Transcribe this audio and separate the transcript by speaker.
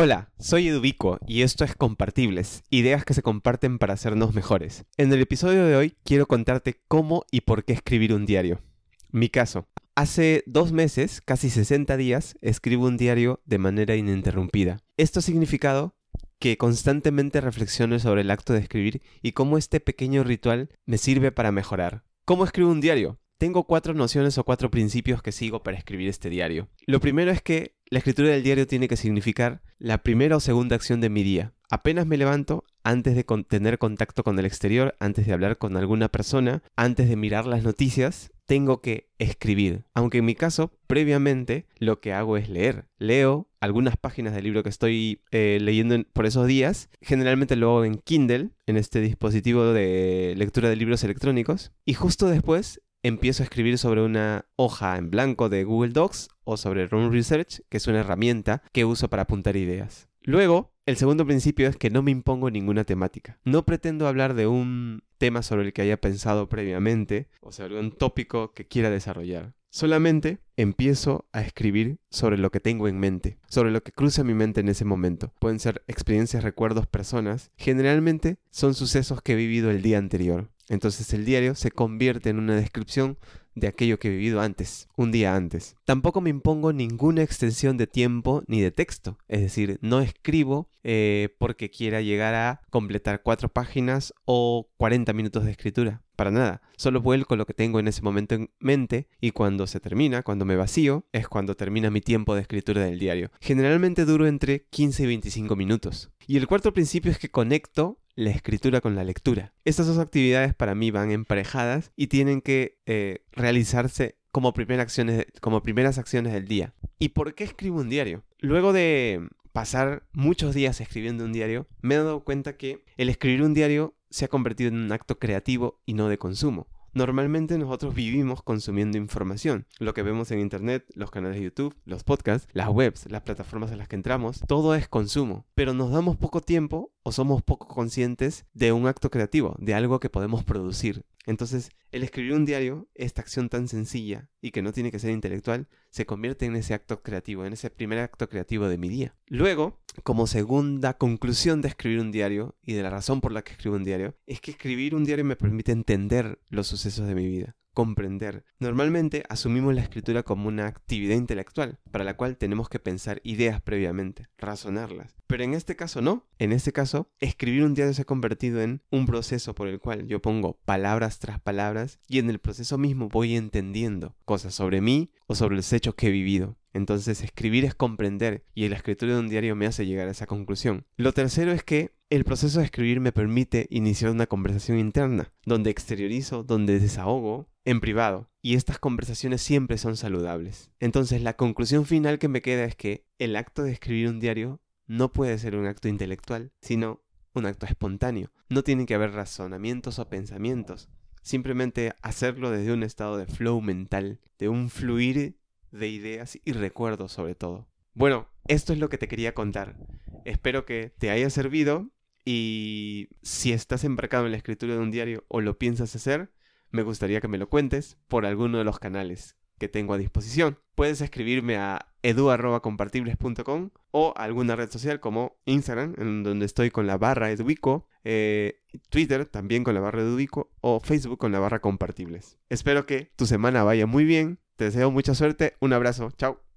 Speaker 1: Hola, soy Edubico y esto es Compartibles, ideas que se comparten para hacernos mejores. En el episodio de hoy quiero contarte cómo y por qué escribir un diario. Mi caso. Hace dos meses, casi 60 días, escribo un diario de manera ininterrumpida. Esto ha significado que constantemente reflexiono sobre el acto de escribir y cómo este pequeño ritual me sirve para mejorar. ¿Cómo escribo un diario? Tengo cuatro nociones o cuatro principios que sigo para escribir este diario. Lo primero es que la escritura del diario tiene que significar la primera o segunda acción de mi día. Apenas me levanto, antes de tener contacto con el exterior, antes de hablar con alguna persona, antes de mirar las noticias, tengo que escribir. Aunque en mi caso, previamente, lo que hago es leer. Leo algunas páginas del libro que estoy eh, leyendo por esos días. Generalmente lo hago en Kindle, en este dispositivo de lectura de libros electrónicos. Y justo después empiezo a escribir sobre una hoja en blanco de Google Docs o sobre Room Research, que es una herramienta que uso para apuntar ideas. Luego, el segundo principio es que no me impongo ninguna temática. No pretendo hablar de un tema sobre el que haya pensado previamente o sobre un tópico que quiera desarrollar. Solamente empiezo a escribir sobre lo que tengo en mente, sobre lo que cruza mi mente en ese momento. Pueden ser experiencias, recuerdos, personas. Generalmente son sucesos que he vivido el día anterior. Entonces el diario se convierte en una descripción de aquello que he vivido antes, un día antes. Tampoco me impongo ninguna extensión de tiempo ni de texto, es decir, no escribo eh, porque quiera llegar a completar cuatro páginas o 40 minutos de escritura. Para nada, solo vuelco lo que tengo en ese momento en mente y cuando se termina, cuando me vacío, es cuando termina mi tiempo de escritura del diario. Generalmente duro entre 15 y 25 minutos. Y el cuarto principio es que conecto la escritura con la lectura. Estas dos actividades para mí van emparejadas y tienen que eh, realizarse como, acciones, como primeras acciones del día. ¿Y por qué escribo un diario? Luego de pasar muchos días escribiendo un diario, me he dado cuenta que el escribir un diario se ha convertido en un acto creativo y no de consumo. Normalmente nosotros vivimos consumiendo información. Lo que vemos en Internet, los canales de YouTube, los podcasts, las webs, las plataformas en las que entramos, todo es consumo. Pero nos damos poco tiempo o somos poco conscientes de un acto creativo, de algo que podemos producir. Entonces, el escribir un diario, esta acción tan sencilla y que no tiene que ser intelectual, se convierte en ese acto creativo, en ese primer acto creativo de mi día. Luego, como segunda conclusión de escribir un diario y de la razón por la que escribo un diario, es que escribir un diario me permite entender los sucesos de mi vida comprender. Normalmente asumimos la escritura como una actividad intelectual, para la cual tenemos que pensar ideas previamente, razonarlas. Pero en este caso no. En este caso, escribir un diario se ha convertido en un proceso por el cual yo pongo palabras tras palabras y en el proceso mismo voy entendiendo cosas sobre mí o sobre los hechos que he vivido. Entonces escribir es comprender y la escritura de un diario me hace llegar a esa conclusión. Lo tercero es que el proceso de escribir me permite iniciar una conversación interna, donde exteriorizo, donde desahogo en privado. Y estas conversaciones siempre son saludables. Entonces la conclusión final que me queda es que el acto de escribir un diario no puede ser un acto intelectual, sino un acto espontáneo. No tienen que haber razonamientos o pensamientos. Simplemente hacerlo desde un estado de flow mental, de un fluir de ideas y recuerdos sobre todo. Bueno, esto es lo que te quería contar. Espero que te haya servido y si estás embarcado en la escritura de un diario o lo piensas hacer, me gustaría que me lo cuentes por alguno de los canales que tengo a disposición. Puedes escribirme a edu.compartibles.com o alguna red social como Instagram, en donde estoy con la barra edubico, eh, Twitter también con la barra edubico o Facebook con la barra compartibles. Espero que tu semana vaya muy bien te deseo mucha suerte. Un abrazo. Chao.